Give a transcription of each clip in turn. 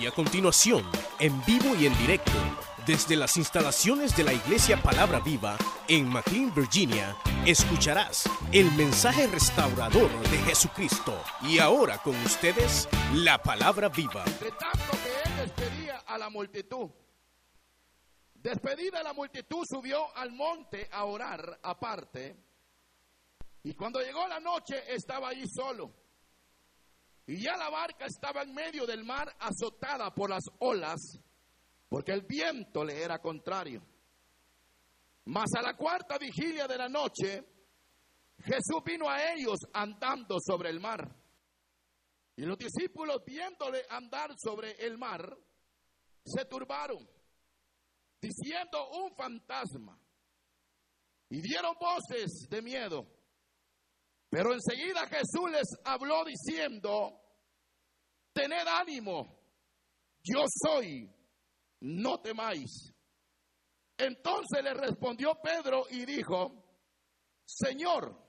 Y a continuación, en vivo y en directo, desde las instalaciones de la Iglesia Palabra Viva en McLean, Virginia, escucharás el mensaje restaurador de Jesucristo. Y ahora con ustedes, la Palabra Viva. De tanto que él despedía a la multitud. Despedida la multitud, subió al monte a orar aparte. Y cuando llegó la noche, estaba ahí solo. Y ya la barca estaba en medio del mar azotada por las olas, porque el viento le era contrario. Mas a la cuarta vigilia de la noche, Jesús vino a ellos andando sobre el mar. Y los discípulos, viéndole andar sobre el mar, se turbaron, diciendo un fantasma. Y dieron voces de miedo. Pero enseguida Jesús les habló diciendo, tened ánimo, yo soy, no temáis. Entonces le respondió Pedro y dijo, Señor,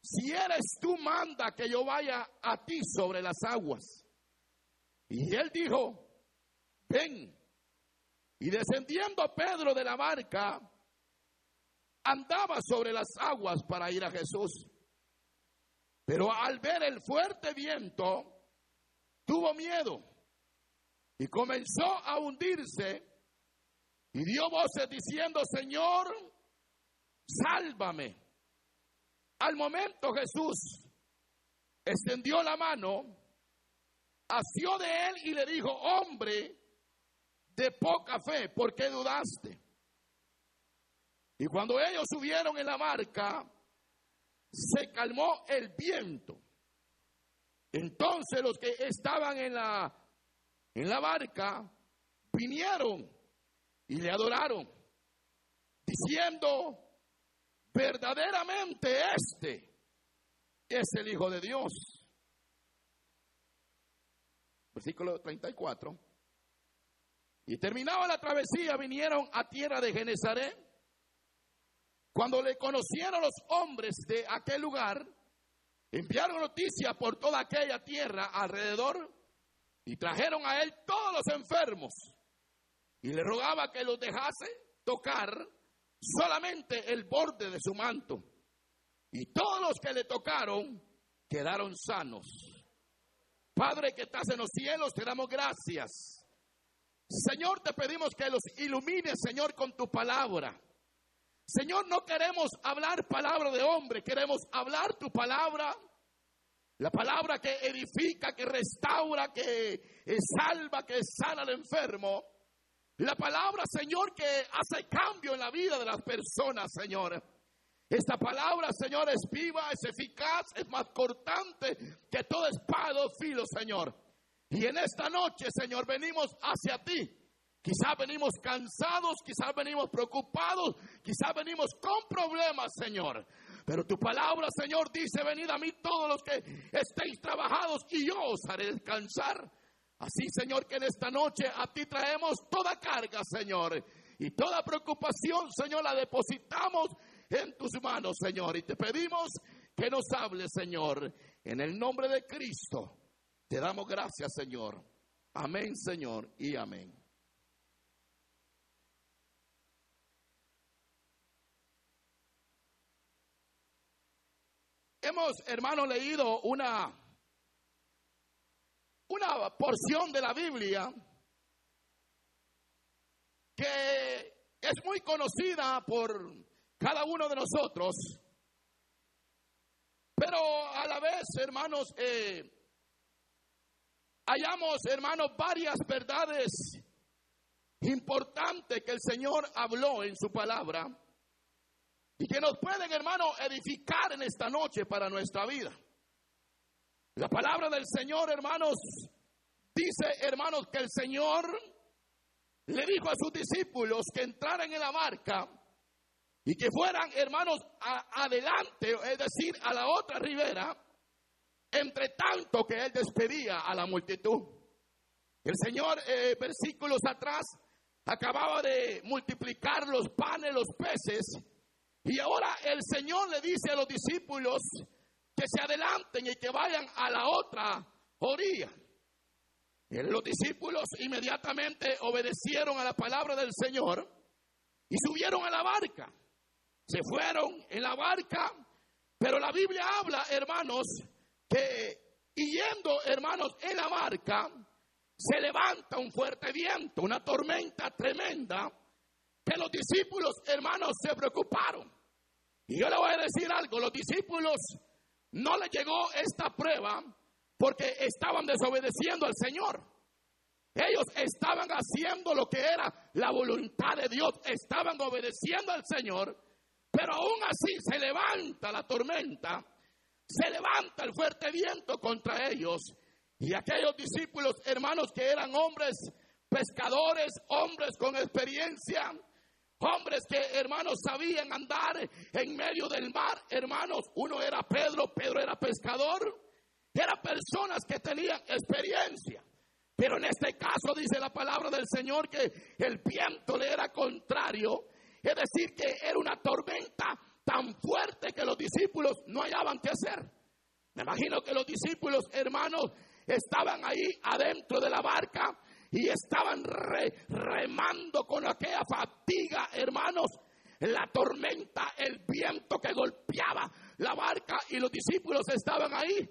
si eres tú, manda que yo vaya a ti sobre las aguas. Y él dijo, ven. Y descendiendo Pedro de la barca, andaba sobre las aguas para ir a Jesús. Pero al ver el fuerte viento, tuvo miedo y comenzó a hundirse y dio voces diciendo, Señor, sálvame. Al momento Jesús extendió la mano, asió de él y le dijo, hombre de poca fe, ¿por qué dudaste? Y cuando ellos subieron en la barca, se calmó el viento. Entonces los que estaban en la, en la barca vinieron y le adoraron, diciendo, verdaderamente este es el Hijo de Dios. Versículo 34. Y terminaba la travesía, vinieron a tierra de Genezaret. Cuando le conocieron los hombres de aquel lugar, enviaron noticia por toda aquella tierra alrededor y trajeron a él todos los enfermos y le rogaba que los dejase tocar solamente el borde de su manto. Y todos los que le tocaron quedaron sanos. Padre que estás en los cielos, te damos gracias. Señor, te pedimos que los ilumines, Señor, con tu palabra. Señor, no queremos hablar palabra de hombre, queremos hablar tu palabra. La palabra que edifica, que restaura, que salva, que sana al enfermo. La palabra, Señor, que hace cambio en la vida de las personas, Señor. Esta palabra, Señor, es viva, es eficaz, es más cortante que todo espada o filo, Señor. Y en esta noche, Señor, venimos hacia ti. Quizás venimos cansados, quizás venimos preocupados, quizás venimos con problemas, Señor. Pero tu palabra, Señor, dice, venid a mí todos los que estéis trabajados y yo os haré descansar. Así, Señor, que en esta noche a ti traemos toda carga, Señor. Y toda preocupación, Señor, la depositamos en tus manos, Señor. Y te pedimos que nos hables, Señor. En el nombre de Cristo, te damos gracias, Señor. Amén, Señor, y amén. Hemos, hermano, leído una, una porción de la Biblia que es muy conocida por cada uno de nosotros, pero a la vez, hermanos, eh, hallamos, hermanos, varias verdades importantes que el Señor habló en su palabra y que nos pueden, hermano, edificar en esta noche para nuestra vida. La palabra del Señor, hermanos, dice, hermanos, que el Señor le dijo a sus discípulos que entraran en la barca y que fueran, hermanos, adelante, es decir, a la otra ribera, entre tanto que él despedía a la multitud. El Señor, eh, versículos atrás, acababa de multiplicar los panes, los peces, y ahora el Señor le dice a los discípulos que se adelanten y que vayan a la otra orilla. Los discípulos inmediatamente obedecieron a la palabra del Señor y subieron a la barca. Se fueron en la barca, pero la Biblia habla, hermanos, que yendo, hermanos, en la barca, se levanta un fuerte viento, una tormenta tremenda, que los discípulos, hermanos, se preocuparon. Y yo le voy a decir algo, los discípulos no les llegó esta prueba porque estaban desobedeciendo al Señor. Ellos estaban haciendo lo que era la voluntad de Dios, estaban obedeciendo al Señor, pero aún así se levanta la tormenta, se levanta el fuerte viento contra ellos y aquellos discípulos, hermanos, que eran hombres pescadores, hombres con experiencia, hombres que, hermanos, sabían andar en medio del mar, hermanos, uno era Pedro, Pedro era pescador, eran personas que tenían experiencia. Pero en este caso dice la palabra del Señor que el viento le era contrario, es decir, que era una tormenta tan fuerte que los discípulos no hallaban qué hacer. Me imagino que los discípulos, hermanos, estaban ahí adentro de la barca y estaban remando con aquella fatiga, hermanos, la tormenta, el viento que golpeaba la barca y los discípulos estaban ahí.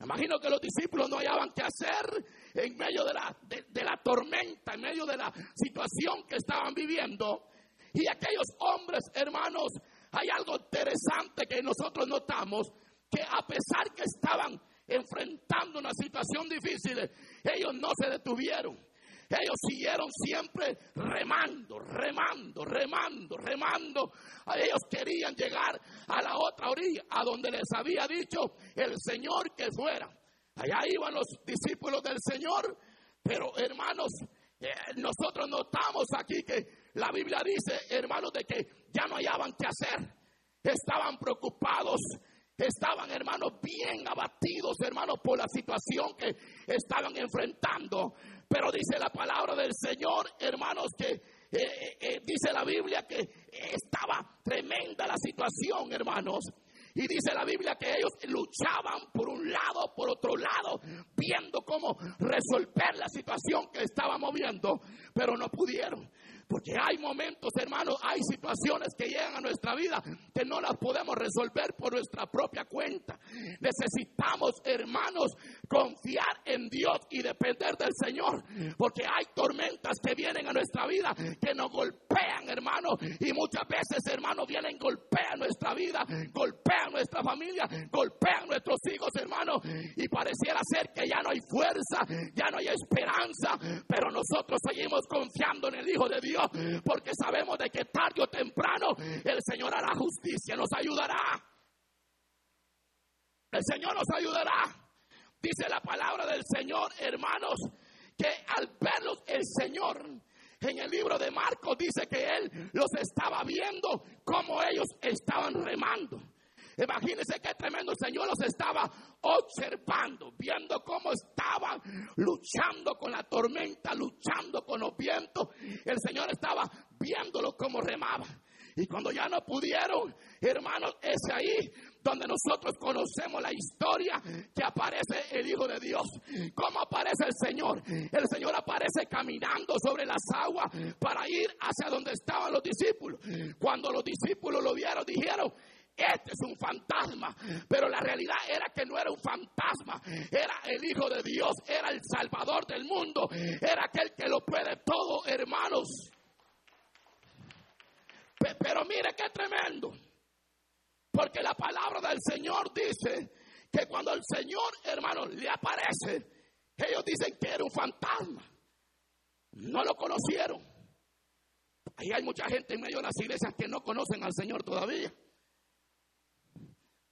Imagino que los discípulos no hallaban qué hacer en medio de la, de la tormenta, en medio de la situación que estaban viviendo. Y aquellos hombres, hermanos, hay algo interesante que nosotros notamos, que a pesar que estaban enfrentando una situación difícil, ellos no se detuvieron. Ellos siguieron siempre remando, remando, remando, remando. Ellos querían llegar a la otra orilla, a donde les había dicho el Señor que fuera. Allá iban los discípulos del Señor, pero hermanos, eh, nosotros notamos aquí que la Biblia dice, hermanos, de que ya no hallaban qué hacer. Estaban preocupados, estaban, hermanos, bien abatidos, hermanos, por la situación que estaban enfrentando. Pero dice la palabra del Señor, hermanos, que eh, eh, dice la Biblia que estaba tremenda la situación, hermanos. Y dice la Biblia que ellos luchaban por un lado, por otro lado, viendo cómo resolver la situación que estaba moviendo, pero no pudieron. Porque hay momentos, hermanos, hay situaciones que llegan a nuestra vida que no las podemos resolver por nuestra propia cuenta. Necesitamos, hermanos, confiar en Dios y depender del Señor. Porque hay tormentas que vienen a nuestra vida que nos golpean, hermanos. Y muchas veces, hermanos, vienen, golpean nuestra vida, golpean nuestra familia, golpean nuestros hijos, hermanos. Y pareciera ser que ya no hay fuerza, ya no hay esperanza. Pero nosotros seguimos confiando en el Hijo de Dios porque sabemos de que tarde o temprano el Señor hará justicia, nos ayudará. El Señor nos ayudará. Dice la palabra del Señor, hermanos, que al verlos el Señor en el libro de Marcos dice que Él los estaba viendo como ellos estaban remando. Imagínense qué tremendo el Señor los estaba observando, viendo cómo estaban luchando con la tormenta, luchando con los vientos. El Señor estaba viéndolo como remaba. Y cuando ya no pudieron, hermanos, es ahí donde nosotros conocemos la historia que aparece el Hijo de Dios. ¿Cómo aparece el Señor? El Señor aparece caminando sobre las aguas para ir hacia donde estaban los discípulos. Cuando los discípulos lo vieron, dijeron, este es un fantasma. Pero la realidad era que no era un fantasma, era el Hijo de Dios, era el Salvador del mundo, era aquel que lo puede todo, hermanos. Pero mire qué tremendo. Porque la palabra del Señor dice que cuando el Señor, hermanos, le aparece, ellos dicen que era un fantasma. No lo conocieron. Ahí hay mucha gente en medio de las iglesias que no conocen al Señor todavía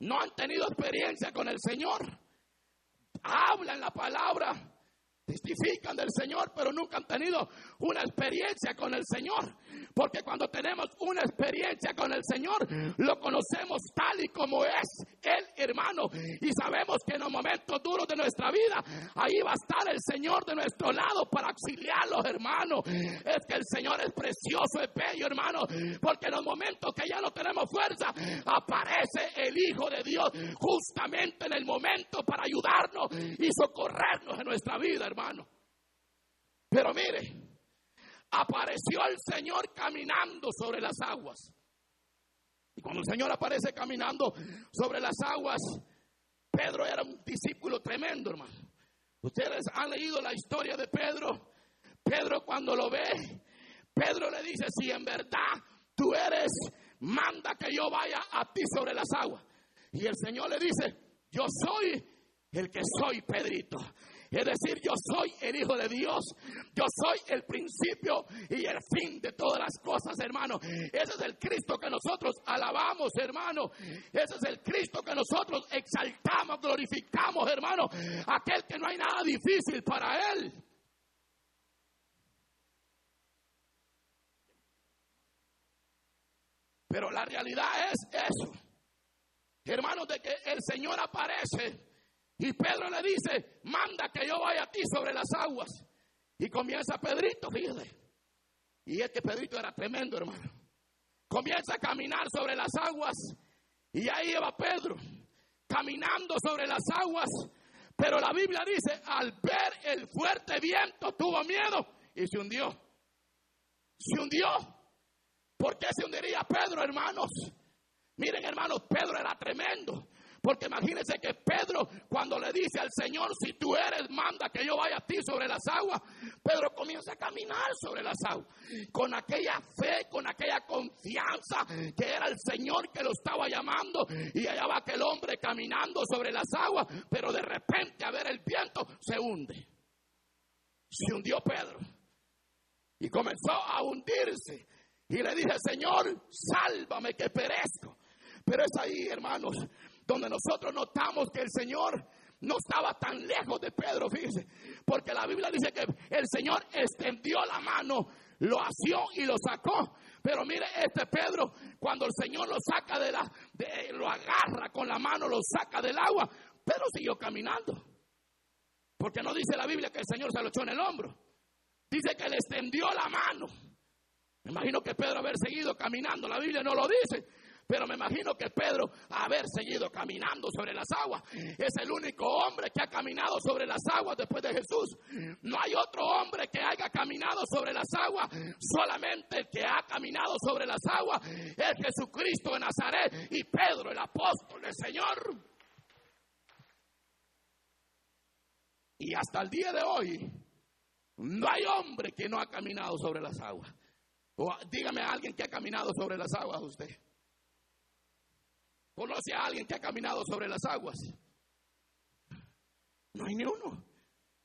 no han tenido experiencia con el Señor. Hablan la palabra, testifican del Señor, pero nunca han tenido una experiencia con el Señor. Porque cuando tenemos una experiencia con el Señor, lo conocemos tal y como es el hermano. Y sabemos que en los momentos duros de nuestra vida, ahí va a estar el Señor de nuestro lado para auxiliarlos, hermanos. Es que el Señor es precioso, es bello, hermano. Porque en los momentos que ya no tenemos fuerza, aparece el Hijo de Dios justamente en el momento para ayudarnos y socorrernos en nuestra vida, hermano. Pero mire, apareció el Señor caminando sobre las aguas. Y cuando el Señor aparece caminando sobre las aguas, Pedro era un discípulo tremendo, hermano. Ustedes han leído la historia de Pedro. Pedro cuando lo ve, Pedro le dice, si en verdad tú eres, manda que yo vaya a ti sobre las aguas. Y el Señor le dice, yo soy el que soy, Pedrito. Es decir, yo soy el Hijo de Dios. Yo soy el principio y el fin de todas las cosas, hermano. Ese es el Cristo que nosotros alabamos, hermano. Ese es el Cristo que nosotros exaltamos, glorificamos, hermano. Aquel que no hay nada difícil para Él. Pero la realidad es eso. Hermanos, de que el Señor aparece y Pedro le dice, manda que yo vaya a ti sobre las aguas. Y comienza Pedrito, fíjate. Y es que Pedrito era tremendo, hermano. Comienza a caminar sobre las aguas. Y ahí va Pedro, caminando sobre las aguas. Pero la Biblia dice, al ver el fuerte viento, tuvo miedo y se hundió. Se hundió. ¿Por qué se hundiría Pedro, hermanos? Miren, hermanos, Pedro era tremendo. Porque imagínense que Pedro, cuando le dice al Señor, si tú eres, manda que yo vaya a ti sobre las aguas, Pedro comienza a caminar sobre las aguas, con aquella fe, con aquella confianza que era el Señor que lo estaba llamando, y allá va aquel hombre caminando sobre las aguas, pero de repente a ver el viento se hunde. Se hundió Pedro y comenzó a hundirse. Y le dije, Señor, sálvame que perezco. Pero es ahí, hermanos, donde nosotros notamos que el Señor no estaba tan lejos de Pedro, fíjese, porque la Biblia dice que el Señor extendió la mano, lo asió y lo sacó. Pero mire, este Pedro, cuando el Señor lo saca de la, lo agarra con la mano, lo saca del agua, Pedro siguió caminando. Porque no dice la Biblia que el Señor se lo echó en el hombro. Dice que le extendió la mano. Me imagino que Pedro haber seguido caminando, la Biblia no lo dice, pero me imagino que Pedro, haber seguido caminando sobre las aguas, es el único hombre que ha caminado sobre las aguas después de Jesús. No hay otro hombre que haya caminado sobre las aguas. Solamente el que ha caminado sobre las aguas es Jesucristo de Nazaret y Pedro, el apóstol del Señor. Y hasta el día de hoy, no hay hombre que no ha caminado sobre las aguas. O dígame a alguien que ha caminado sobre las aguas usted. ¿Conoce a alguien que ha caminado sobre las aguas? No hay ni uno.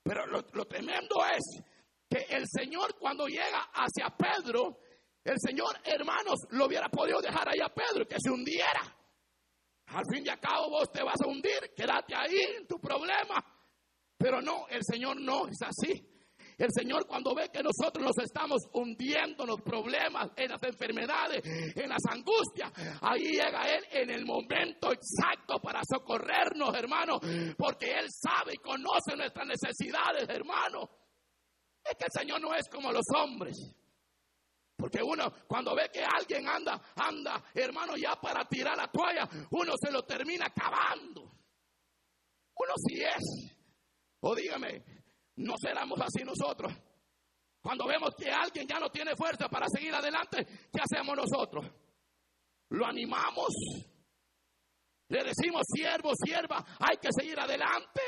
Pero lo, tremendo es que el Señor cuando llega hacia Pedro, el Señor, hermanos, lo hubiera podido dejar ahí a Pedro, que se hundiera. Al fin y al cabo vos te vas a hundir, quédate ahí en tu problema. Pero no, el Señor no es así. El Señor cuando ve que nosotros nos estamos hundiendo en los problemas, en las enfermedades, en las angustias, ahí llega Él en el momento exacto para socorrernos, hermano, porque Él sabe y conoce nuestras necesidades, hermano. Es que el Señor no es como los hombres. Porque uno, cuando ve que alguien anda, anda, hermano, ya para tirar la toalla, uno se lo termina acabando. Uno sí es. O dígame, no seramos así nosotros. Cuando vemos que alguien ya no tiene fuerza para seguir adelante, ¿qué hacemos nosotros? Lo animamos. Le decimos, siervo, sierva, hay que seguir adelante.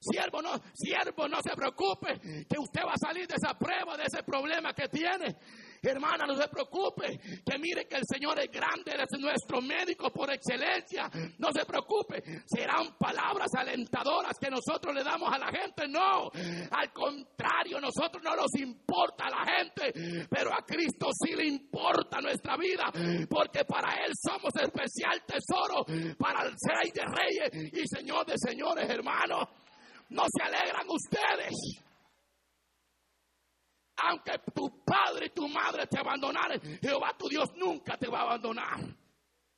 Siervo no, siervo, no se preocupe, que usted va a salir de esa prueba, de ese problema que tiene. Hermana, no se preocupe, que mire que el Señor es grande, es nuestro médico por excelencia. No se preocupe, serán palabras alentadoras que nosotros le damos a la gente. No, al contrario, nosotros no nos importa a la gente, pero a Cristo sí le importa nuestra vida, porque para Él somos especial tesoro, para el Rey de Reyes y Señor de Señores, hermanos. No se alegran ustedes aunque tu padre y tu madre te abandonaran, Jehová tu Dios nunca te va a abandonar.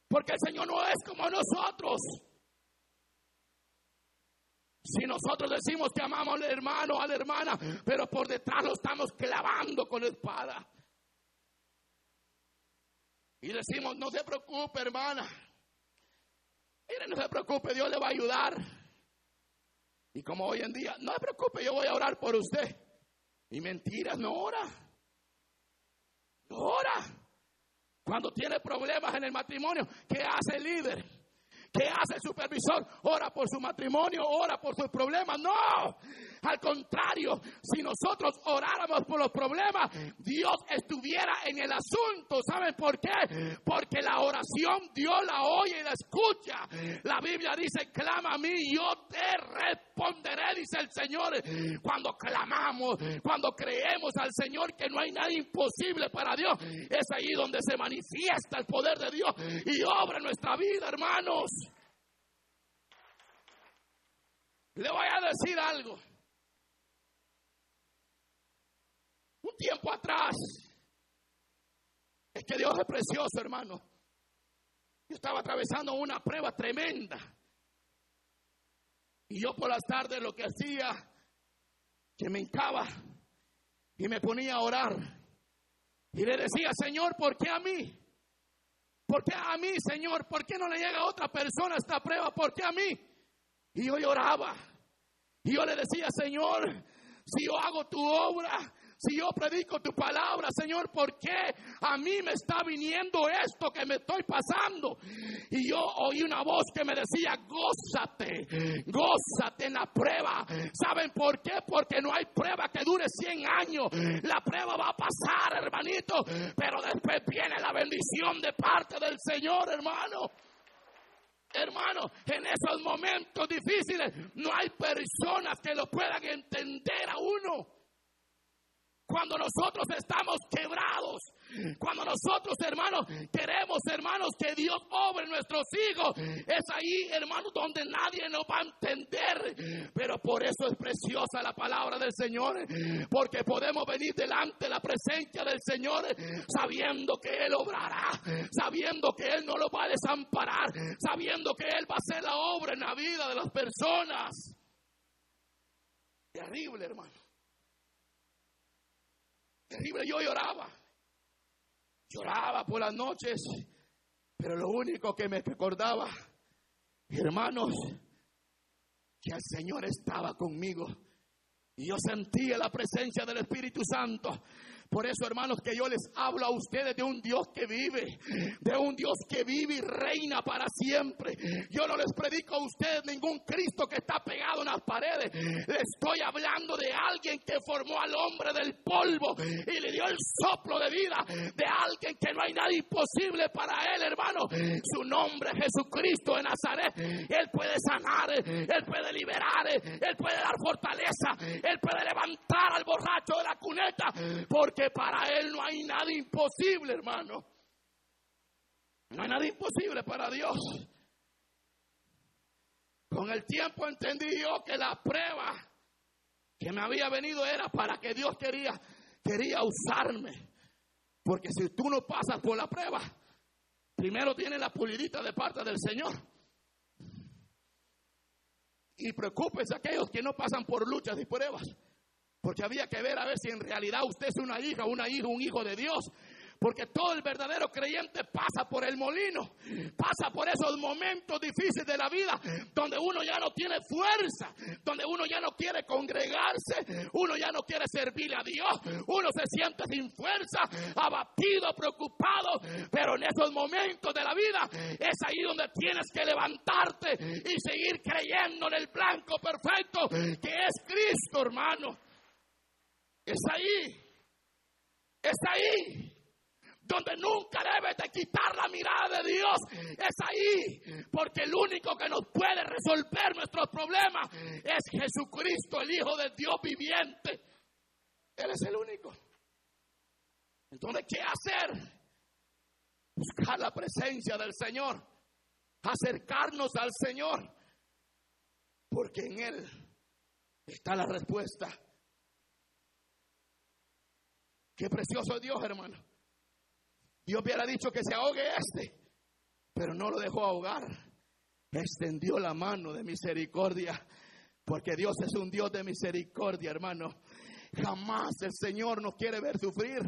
Porque el Señor no es como nosotros. Si nosotros decimos que amamos al hermano, a la hermana, pero por detrás lo estamos clavando con la espada. Y decimos, no se preocupe, hermana. Mire, no se preocupe, Dios le va a ayudar. Y como hoy en día, no se preocupe, yo voy a orar por usted. Y mentiras no ora. No ora. Cuando tiene problemas en el matrimonio, ¿qué hace el líder? ¿Qué hace el supervisor? Ora por su matrimonio, ora por sus problemas. No, al contrario, si nosotros oráramos por los problemas, Dios estuviera en el asunto. ¿Saben por qué? Porque la oración Dios la oye y la escucha. La Biblia dice, clama a mí, yo te responderé, dice el Señor. Cuando clamamos, cuando creemos al Señor que no hay nada imposible para Dios, es ahí donde se manifiesta el poder de Dios y obra en nuestra vida, hermanos. Le voy a decir algo. Tiempo atrás, es que Dios es precioso, hermano. Yo estaba atravesando una prueba tremenda. Y yo por las tardes lo que hacía, que me hincaba y me ponía a orar. Y le decía, Señor, ¿por qué a mí? ¿Por qué a mí, Señor? ¿Por qué no le llega a otra persona esta prueba? ¿Por qué a mí? Y yo lloraba. Y yo le decía, Señor, si yo hago tu obra, si yo predico tu palabra, Señor, ¿por qué a mí me está viniendo esto que me estoy pasando? Y yo oí una voz que me decía, gózate, gózate en la prueba. ¿Saben por qué? Porque no hay prueba que dure 100 años. La prueba va a pasar, hermanito, pero después viene la bendición de parte del Señor, hermano. Hermano, en esos momentos difíciles no hay personas que lo puedan entender a uno. Cuando nosotros estamos quebrados, cuando nosotros, hermanos, queremos, hermanos, que Dios obre nuestros hijos, es ahí, hermanos, donde nadie nos va a entender. Pero por eso es preciosa la palabra del Señor, porque podemos venir delante de la presencia del Señor sabiendo que Él obrará, sabiendo que Él no lo va a desamparar, sabiendo que Él va a hacer la obra en la vida de las personas. Terrible, hermano. Terrible, yo lloraba. Lloraba por las noches, pero lo único que me recordaba, hermanos, que el Señor estaba conmigo. Y yo sentía la presencia del Espíritu Santo. Por eso, hermanos, que yo les hablo a ustedes de un Dios que vive, de un Dios que vive y reina para siempre. Yo no les predico a ustedes ningún Cristo que está pegado en las paredes. Les estoy hablando de alguien que formó al hombre del polvo y le dio el soplo de vida, de alguien que no hay nada imposible para él, hermano. Su nombre es Jesucristo de Nazaret. Él puede sanar, él puede liberar, él puede dar fortaleza, él puede levantar al borracho de la cuneta, porque para Él no hay nada imposible, hermano. No hay nada imposible para Dios. Con el tiempo entendí yo que la prueba que me había venido era para que Dios quería, quería usarme. Porque si tú no pasas por la prueba, primero tienes la pulidita de parte del Señor. Y preocúpese aquellos que no pasan por luchas y pruebas. Porque había que ver a ver si en realidad usted es una hija, una hija, un hijo de Dios. Porque todo el verdadero creyente pasa por el molino, pasa por esos momentos difíciles de la vida, donde uno ya no tiene fuerza, donde uno ya no quiere congregarse, uno ya no quiere servirle a Dios, uno se siente sin fuerza, abatido, preocupado, pero en esos momentos de la vida es ahí donde tienes que levantarte y seguir creyendo en el blanco perfecto que es Cristo, hermano. Es ahí. Es ahí. Donde nunca debes de quitar la mirada de Dios. Es ahí. Porque el único que nos puede resolver nuestros problemas es Jesucristo, el Hijo de Dios viviente. Él es el único. Entonces, ¿qué hacer? Buscar la presencia del Señor. Acercarnos al Señor. Porque en Él está la respuesta. Qué precioso Dios, hermano. Dios hubiera dicho que se ahogue este, pero no lo dejó ahogar. Extendió la mano de misericordia, porque Dios es un Dios de misericordia, hermano. Jamás el Señor nos quiere ver sufrir.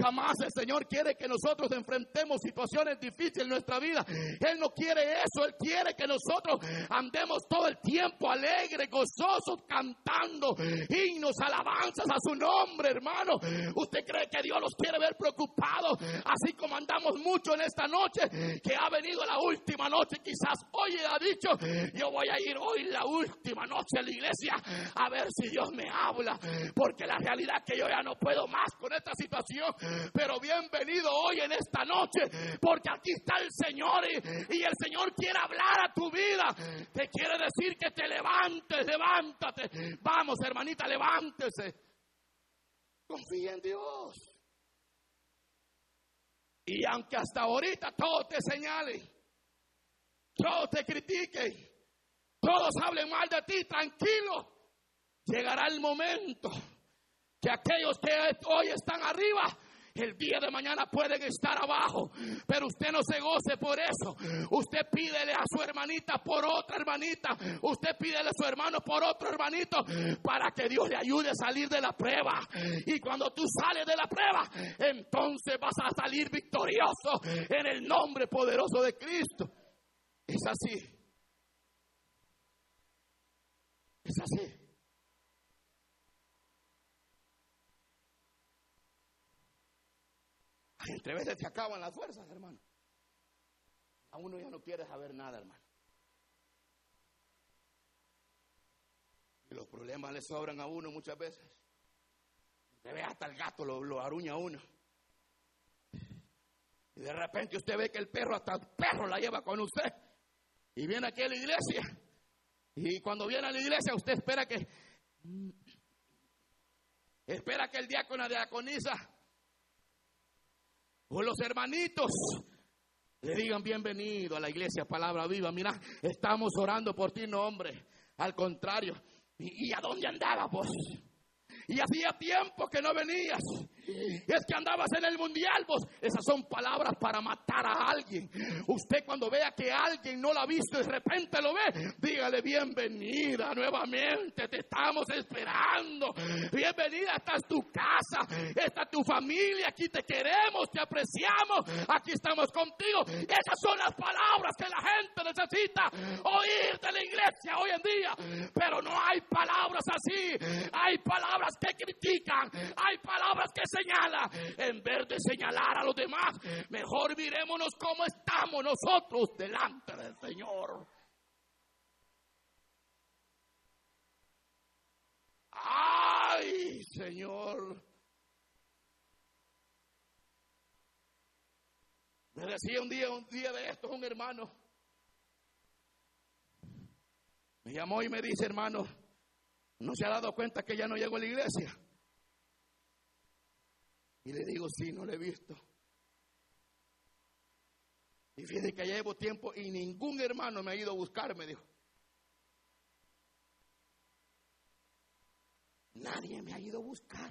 Jamás el Señor quiere que nosotros enfrentemos situaciones difíciles en nuestra vida. Él no quiere eso. Él quiere que nosotros andemos todo el tiempo alegres, gozosos, cantando himnos, alabanzas a su nombre, hermano. ¿Usted cree que Dios los quiere ver preocupados? Así como andamos mucho en esta noche, que ha venido la última noche. Quizás hoy ha dicho, yo voy a ir hoy la última noche a la iglesia a ver si Dios me habla. Porque la realidad es que yo ya no puedo más con esta situación. Pero bienvenido hoy en esta noche, porque aquí está el Señor y, el Señor quiere hablar a tu vida. Te quiere decir que te levantes, levántate. Vamos, hermanita, levántese. Confía en Dios. Y aunque hasta ahorita todos te señalen, todos te critiquen, todos hablen mal de ti, tranquilo, llegará el momento que aquellos que hoy están arriba el día de mañana pueden estar abajo, pero usted no se goce por eso. Usted pídele a su hermanita por otra hermanita. Usted pídele a su hermano por otro hermanito para que Dios le ayude a salir de la prueba. Y cuando tú sales de la prueba, entonces vas a salir victorioso en el nombre poderoso de Cristo. Es así. Es así. Entre veces se acaban las fuerzas, hermano. A uno ya no quiere saber nada, hermano. Y los problemas le sobran a uno muchas veces. Usted ve hasta el gato lo, lo aruña a uno. Y de repente usted ve que el perro, hasta el perro la lleva con usted. Y viene aquí a la iglesia. Y cuando viene a la iglesia, usted espera que. Espera que el diácono de diaconisa o los hermanitos le digan bienvenido a la iglesia Palabra Viva. Mira, estamos orando por ti, no hombre. Al contrario. ¿Y, a dónde andaba vos? Y hacía tiempo que no venías. Es que andabas en el mundial, vos. Esas son palabras para matar a alguien. Usted cuando vea que alguien no la ha visto y de repente lo ve, dígale bienvenida nuevamente. Te estamos esperando. Bienvenida, esta es tu casa, esta es tu familia. Aquí te queremos, te apreciamos. Aquí estamos contigo. Esas son las palabras que la gente necesita oír de la iglesia hoy en día. Pero no hay palabras así. Hay palabras que critican. Hay palabras que señala, en vez de señalar a los demás, mejor mirémonos cómo estamos nosotros delante del Señor. Ay, Señor. Me decía un día, un día de estos, un hermano. Me llamó y me dice, hermano, ¿no se ha dado cuenta que ya no llego a la iglesia? Y le digo, sí, no lo he visto. Y fíjese que llevo tiempo y ningún hermano me ha ido a buscar, me dijo. Nadie me ha ido a buscar.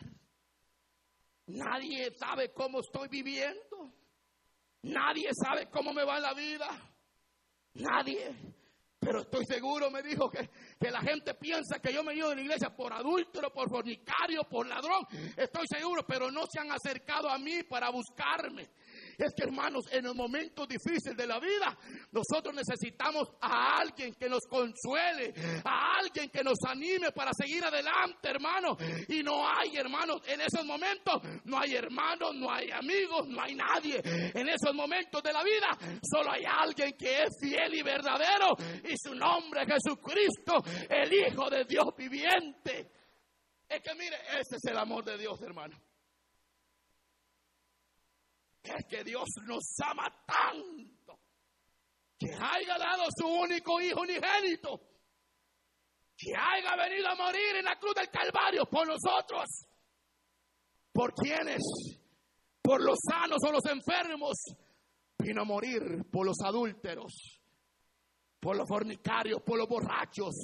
Nadie sabe cómo estoy viviendo. Nadie sabe cómo me va la vida. Nadie. Pero estoy seguro, me dijo, que, que la gente piensa que yo me he ido de la iglesia por adúltero, por fornicario, por ladrón. Estoy seguro, pero no se han acercado a mí para buscarme. Es que hermanos, en los momentos difíciles de la vida, nosotros necesitamos a alguien que nos consuele, a alguien que nos anime para seguir adelante, hermano. Y no hay hermanos en esos momentos, no hay hermanos, no hay amigos, no hay nadie. En esos momentos de la vida, solo hay alguien que es fiel y verdadero y su nombre es Jesucristo, el Hijo de Dios viviente. Es que mire, ese es el amor de Dios, hermano es que Dios nos ama tanto que haya dado su único hijo unigénito, que haya venido a morir en la cruz del Calvario por nosotros. ¿Por quiénes? Por los sanos o los enfermos. Vino a morir por los adúlteros, por los fornicarios, por los borrachos,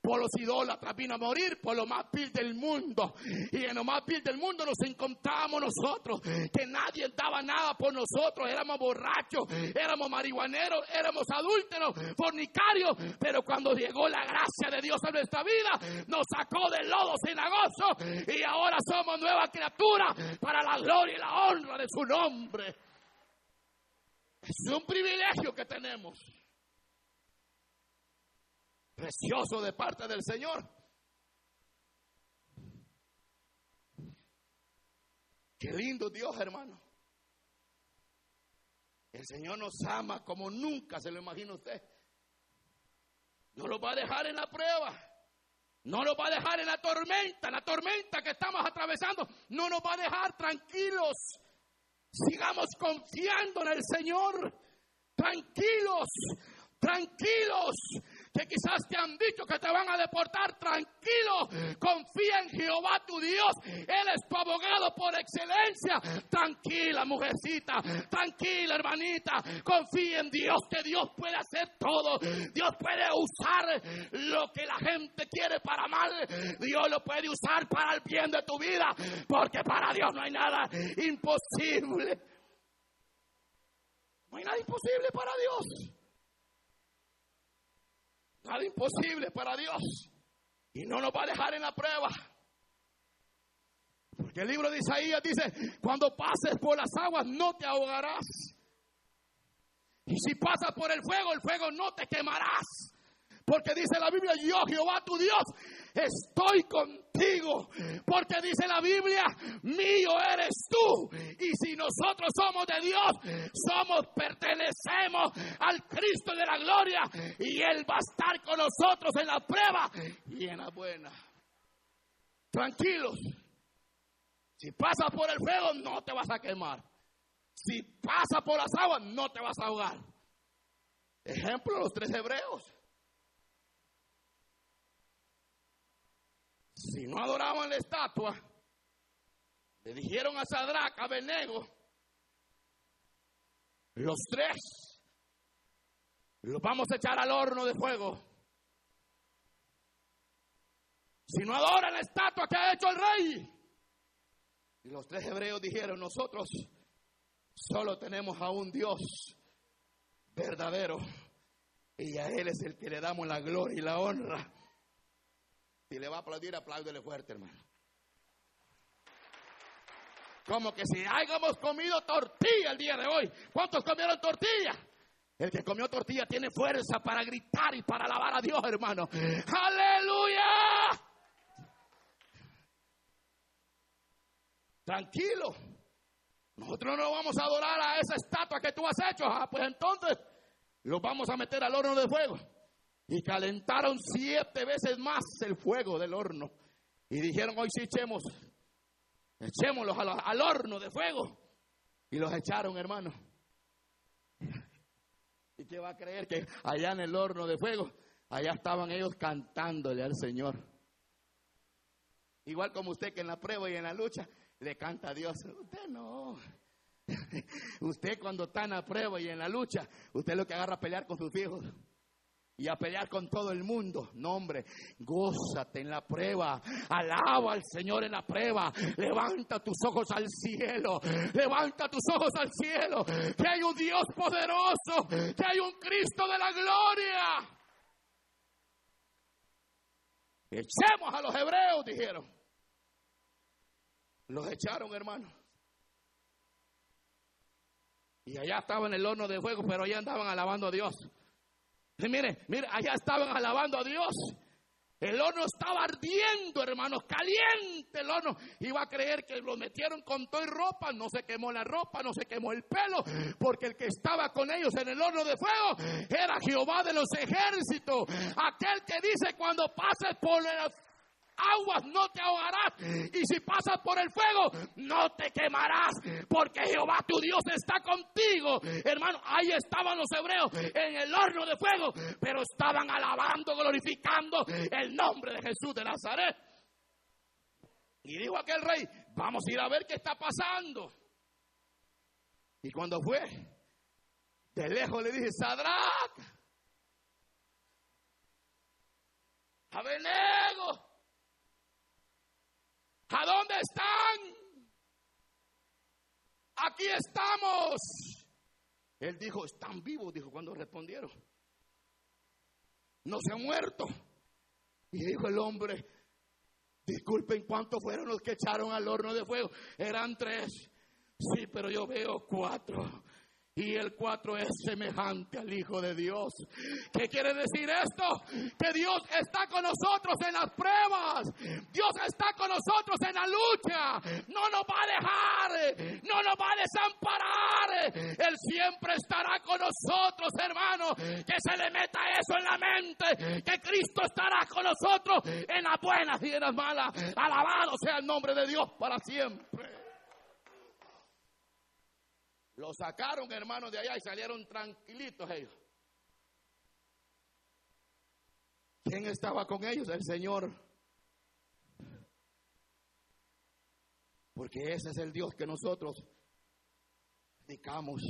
por los idólatras, vino a morir por lo más vil del mundo. Y en lo más vil del mundo nos encontramos nosotros, que nadie daba nada por nosotros, éramos borrachos, éramos marihuaneros, éramos adúlteros, fornicarios, pero cuando llegó la gracia de Dios a nuestra vida, nos sacó del lodo cenagoso y ahora somos nueva criatura para la gloria y la honra de su nombre. Es un privilegio que tenemos precioso de parte del Señor. Qué lindo Dios, hermano. El Señor nos ama como nunca se lo imagina usted. No lo va a dejar en la prueba. No nos va a dejar en la tormenta, la tormenta que estamos atravesando. No nos va a dejar tranquilos. Sigamos confiando en el Señor. Tranquilos, tranquilos que quizás te han dicho que te van a deportar, tranquilo, confía en Jehová tu Dios, Él es tu abogado por excelencia. Tranquila, mujercita, tranquila, hermanita, confía en Dios, que Dios puede hacer todo. Dios puede usar lo que la gente quiere para mal, Dios lo puede usar para el bien de tu vida, porque para Dios no hay nada imposible. No hay nada imposible para Dios. Nada imposible para Dios. Y no nos va a dejar en la prueba. Porque el libro de Isaías dice, cuando pases por las aguas no te ahogarás. Y si pasas por el fuego, el fuego no te quemarás. Porque dice la Biblia, yo Jehová tu Dios, estoy contigo. Porque dice la Biblia, mío eres tú. Y si nosotros somos de Dios, somos, pertenecemos al Cristo de la gloria. Y Él va a estar con nosotros en la prueba y en la buena. Tranquilos. Si pasas por el fuego, no te vas a quemar. Si pasas por las aguas, no te vas a ahogar. Ejemplo, los tres hebreos. Si no adoraban la estatua, le dijeron a Sadrach, a Benego, los tres los vamos a echar al horno de fuego. Si no adoran la estatua que ha hecho el rey. Y los tres hebreos dijeron, nosotros solo tenemos a un Dios verdadero. Y a Él es el que le damos la gloria y la honra. Si le va a aplaudir, apláudele fuerte, hermano. Como que si hayamos comido tortilla el día de hoy. ¿Cuántos comieron tortilla? El que comió tortilla tiene fuerza para gritar y para alabar a Dios, hermano. Aleluya. Tranquilo. Nosotros no vamos a adorar a esa estatua que tú has hecho. Ah, pues entonces lo vamos a meter al horno de fuego. Y calentaron siete veces más el fuego del horno. Y dijeron, hoy sí echemos, echémoslos al, al horno de fuego. Y los echaron, hermano. ¿Y qué va a creer que allá en el horno de fuego, allá estaban ellos cantándole al Señor? Igual como usted que en la prueba y en la lucha le canta a Dios. Usted no. Usted cuando está en la prueba y en la lucha, usted lo que agarra a pelear con sus hijos y a pelear con todo el mundo. No, hombre, gózate en la prueba. Alaba al Señor en la prueba. Levanta tus ojos al cielo. Levanta tus ojos al cielo. Que hay un Dios poderoso. Que hay un Cristo de la gloria. Echemos a los hebreos, dijeron. Los echaron, hermano. Y allá estaban en el horno de fuego, pero allá andaban alabando a Dios. Y mire, mire, allá estaban alabando a Dios. El horno estaba ardiendo, hermanos, caliente el horno. Iba a creer que lo metieron con todo y ropa, no se quemó la ropa, no se quemó el pelo, porque el que estaba con ellos en el horno de fuego era Jehová de los ejércitos, aquel que dice cuando pases por el aguas no te ahogarás. Y si pasas por el fuego, no te quemarás. Porque Jehová tu Dios está contigo. Hermano, ahí estaban los hebreos en el horno de fuego. Pero estaban alabando, glorificando el nombre de Jesús de Nazaret. Y dijo aquel rey, vamos a ir a ver qué está pasando. Y cuando fue, de lejos le dije, Sadrach, Abenego, ¿a dónde están? Aquí estamos. Él dijo, están vivos, dijo cuando respondieron. No se han muerto. Y dijo el hombre, disculpen cuántos fueron los que echaron al horno de fuego. Eran tres. Sí, pero yo veo cuatro. Y el cuatro es semejante al Hijo de Dios. ¿Qué quiere decir esto? Que Dios está con nosotros en las pruebas. Dios está con nosotros en la lucha. No nos va a dejar. No nos va a desamparar. Él siempre estará con nosotros, hermano. Que se le meta eso en la mente. Que Cristo estará con nosotros en las buenas y en las malas. Alabado sea el nombre de Dios para siempre. Lo sacaron, hermanos, de allá y salieron tranquilitos ellos. ¿Quién estaba con ellos? El Señor. Porque ese es el Dios que nosotros predicamos.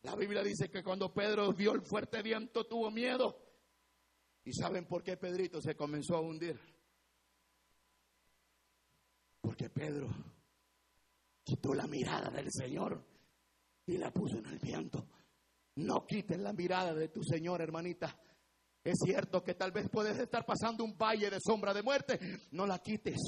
La Biblia dice que cuando Pedro vio el fuerte viento tuvo miedo. ¿Y saben por qué Pedrito se comenzó a hundir? Porque Pedro quitó la mirada del Señor y la puso en el viento. No quites la mirada de tu Señor, hermanita. Es cierto que tal vez puedes estar pasando un valle de sombra de muerte. No la quites.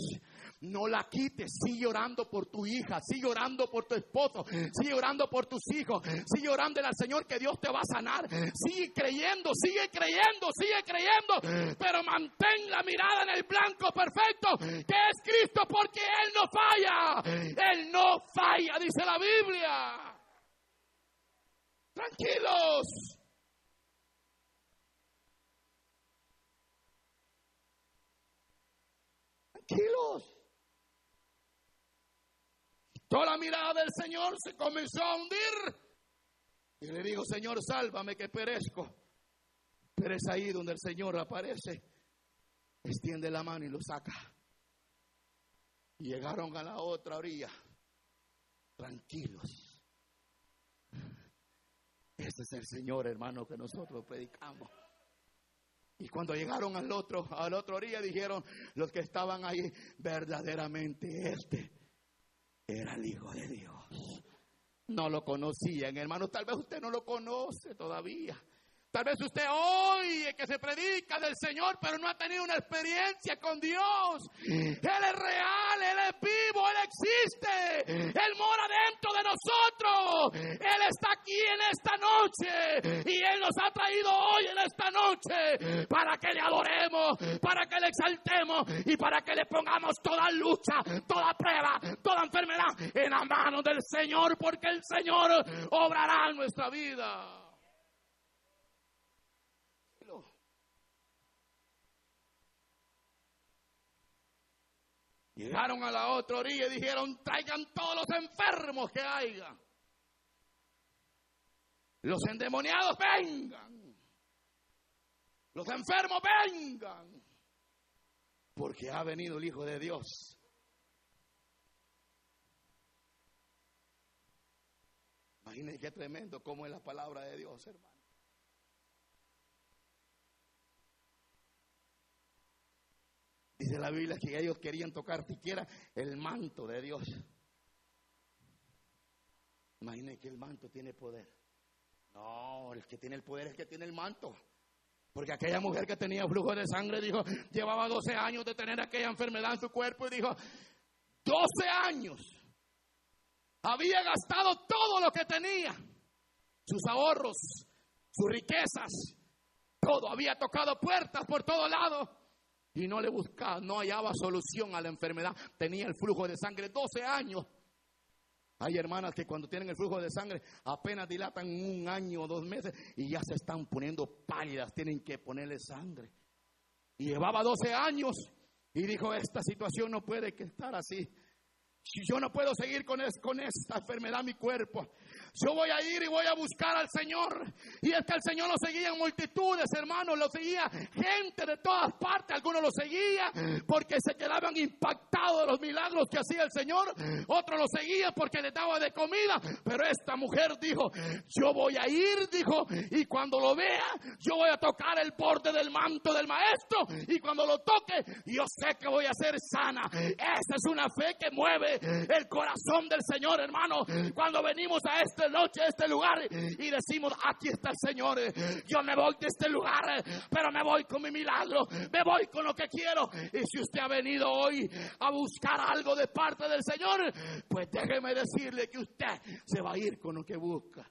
No la quites. Sigue orando por tu hija. Sigue orando por tu esposo. Sigue orando por tus hijos. Sigue orando al Señor que Dios te va a sanar. Sigue creyendo, sigue creyendo, sigue creyendo. Pero mantén la mirada en el blanco perfecto que es Cristo porque Él no falla. Él no falla, dice la Biblia. Tranquilos. Tranquilos. Toda la mirada del Señor se comenzó a hundir. Y le digo, Señor, sálvame que perezco. Pero es ahí donde el Señor aparece. Extiende la mano y lo saca. Y llegaron a la otra orilla. Tranquilos. Este es el Señor, hermano, que nosotros predicamos. Y cuando llegaron al otro, al otro día, dijeron los que estaban ahí, verdaderamente este era el Hijo de Dios. No lo conocían, hermano. Tal vez usted no lo conoce todavía. Tal vez usted oye que se predica del Señor, pero no ha tenido una experiencia con Dios. Él es real, Él es vivo, Él existe. Él mora dentro de nosotros. Él está aquí en esta noche. Y Él nos ha traído hoy en esta noche para que le adoremos, para que le exaltemos y para que le pongamos toda lucha, toda prueba, toda enfermedad en la mano del Señor, porque el Señor obrará en nuestra vida. Llegaron a la otra orilla y dijeron, traigan todos los enfermos que haya. Los endemoniados vengan. Los enfermos vengan. Porque ha venido el Hijo de Dios. Imagínense qué tremendo como es la palabra de Dios, hermano. Dice la Biblia que ellos querían tocar siquiera el manto de Dios. Imaginen que el manto tiene poder. No, el que tiene el poder es el que tiene el manto. Porque aquella mujer que tenía flujo de sangre dijo, llevaba 12 años de tener aquella enfermedad en su cuerpo y dijo, 12 años. Había gastado todo lo que tenía, sus ahorros, sus riquezas, todo. Había tocado puertas por todos lados y no le buscaba, no hallaba solución a la enfermedad. Tenía el flujo de sangre 12 años. Hay hermanas que cuando tienen el flujo de sangre apenas dilatan un año o dos meses y ya se están poniendo pálidas, tienen que ponerle sangre. Y llevaba 12 años y dijo, esta situación no puede estar así. Si yo no puedo seguir con, con esta enfermedad en mi cuerpo, yo voy a ir y voy a buscar al Señor. Y es que el Señor lo seguía en multitudes, hermanos, lo seguía gente de todas partes. Algunos lo seguían porque se quedaban impactados de los milagros que hacía el Señor. Otros lo seguían porque le daba de comida. Pero esta mujer dijo, yo voy a ir, dijo, y cuando lo vea, yo voy a tocar el borde del manto del maestro. Y cuando lo toque, yo sé que voy a ser sana. Esa es una fe que mueve el corazón del Señor, hermano. Cuando venimos a este noche, a este lugar y decimos, aquí está Señor, yo me voy de este lugar, pero me voy con mi milagro, me voy con lo que quiero. Y si usted ha venido hoy a buscar algo de parte del Señor, pues déjeme decirle que usted se va a ir con lo que busca.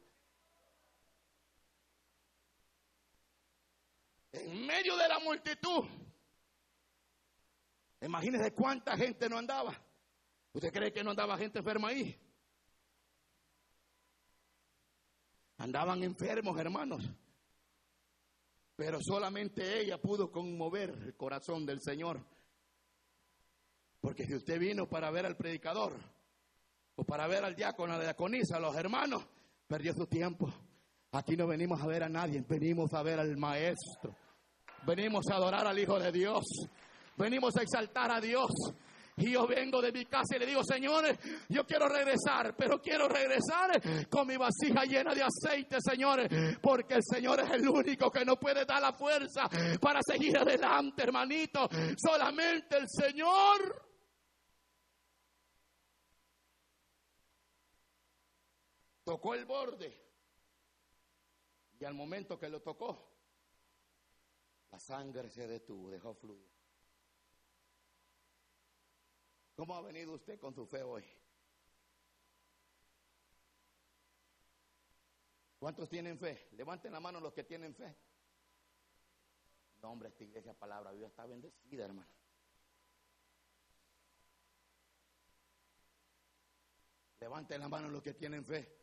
En medio de la multitud, imagínese cuánta gente no andaba. ¿Usted cree que no andaba gente enferma ahí? Andaban enfermos, hermanos. Pero solamente ella pudo conmover el corazón del Señor. Porque si usted vino para ver al predicador o para ver al diácono, a la diaconisa, a los hermanos, perdió su tiempo. Aquí no venimos a ver a nadie, venimos a ver al maestro. Venimos a adorar al Hijo de Dios. Venimos a exaltar a Dios. Y yo vengo de mi casa y le digo, señores, yo quiero regresar, pero quiero regresar con mi vasija llena de aceite, señores, porque el Señor es el único que no puede dar la fuerza para seguir adelante, hermanito. Solamente el Señor. Tocó el borde. Y al momento que lo tocó, la sangre se detuvo, dejó fluir. ¿Cómo ha venido usted con su fe hoy? ¿Cuántos tienen fe? Levanten la mano los que tienen fe. No, hombre, esta iglesia palabra Dios está bendecida, hermano. Levanten la mano los que tienen fe.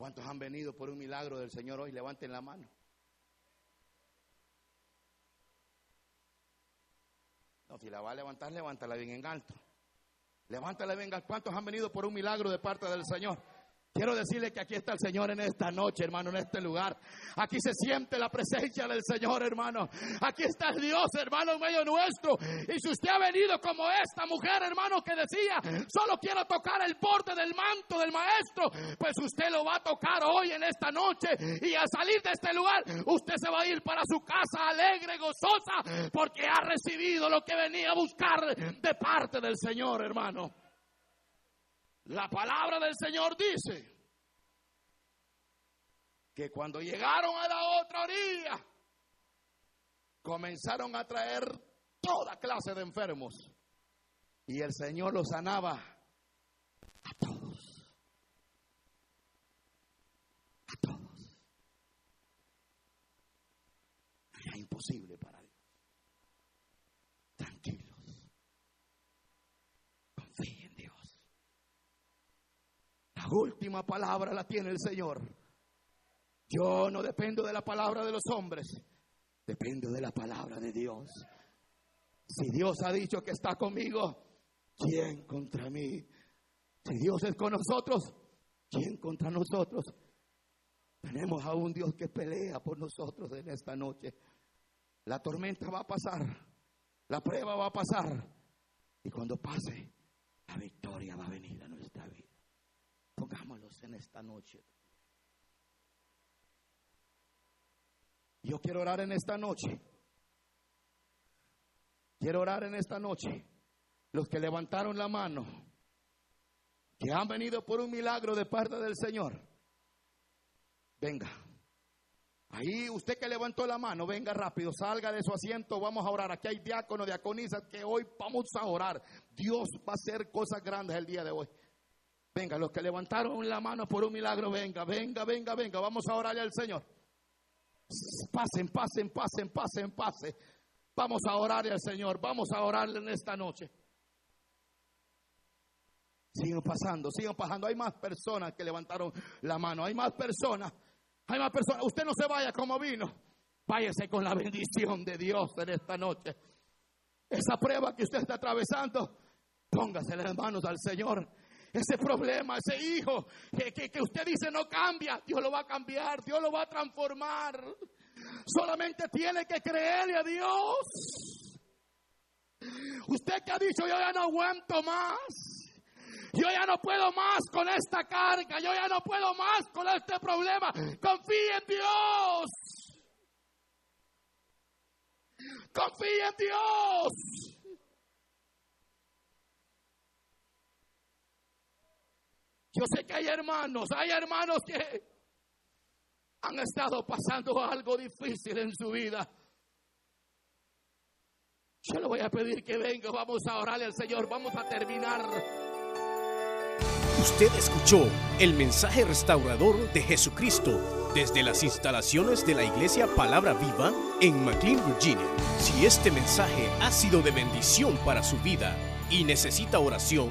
¿Cuántos han venido por un milagro del Señor hoy? Levanten la mano. No, si la va a levantar, levántala bien en alto. Levántala bien en alto. ¿Cuántos han venido por un milagro de parte del Señor? Quiero decirle que aquí está el Señor en esta noche, hermano, en este lugar. Aquí se siente la presencia del Señor, hermano. Aquí está Dios, hermano, en medio nuestro. Y si usted ha venido como esta mujer, hermano, que decía, solo quiero tocar el borde del manto del maestro, pues usted lo va a tocar hoy en esta noche. Y al salir de este lugar, usted se va a ir para su casa alegre, gozosa, porque ha recibido lo que venía a buscar de parte del Señor, hermano. La palabra del Señor dice que cuando llegaron a la otra orilla, comenzaron a traer toda clase de enfermos. Y el Señor los sanaba a todos. A todos. Era imposible para última palabra la tiene el Señor. Yo no dependo de la palabra de los hombres, dependo de la palabra de Dios. Si Dios ha dicho que está conmigo, ¿quién contra mí? Si Dios es con nosotros, ¿quién contra nosotros? Tenemos a un Dios que pelea por nosotros en esta noche. La tormenta va a pasar, la prueba va a pasar. Y cuando pase, la victoria va a venir a nuestra vida. Pongámoslos en esta noche. Yo quiero orar en esta noche. Quiero orar en esta noche. Los que levantaron la mano, que han venido por un milagro de parte del Señor. Venga. Ahí usted que levantó la mano, venga rápido, salga de su asiento, vamos a orar. Aquí hay diáconos, diaconisas que hoy vamos a orar. Dios va a hacer cosas grandes el día de hoy. Venga, los que levantaron la mano por un milagro, venga, venga, venga, venga. Vamos a orarle al Señor. Pasen, pasen, pasen, pasen, pasen. Vamos a orarle al Señor. Vamos a orarle en esta noche. Sigan pasando, sigan pasando. Hay más personas que levantaron la mano. Hay más personas. Hay más personas. Usted no se vaya como vino. váyase con la bendición de Dios en esta noche. Esa prueba que usted está atravesando, póngase las manos al Señor. Ese problema, ese hijo que, que usted dice no cambia, Dios lo va a cambiar, Dios lo va a transformar. Solamente tiene que creerle a Dios. Usted que ha dicho, yo ya no aguanto más. Yo ya no puedo más con esta carga. Yo ya no puedo más con este problema. Confíe en Dios. Confíe en Dios. Yo sé que hay hermanos, hay hermanos que han estado pasando algo difícil en su vida. Yo le voy a pedir que venga, vamos a orarle al Señor, vamos a terminar. Usted escuchó el mensaje restaurador de Jesucristo desde las instalaciones de la iglesia Palabra Viva en McLean, Virginia. Si este mensaje ha sido de bendición para su vida y necesita oración,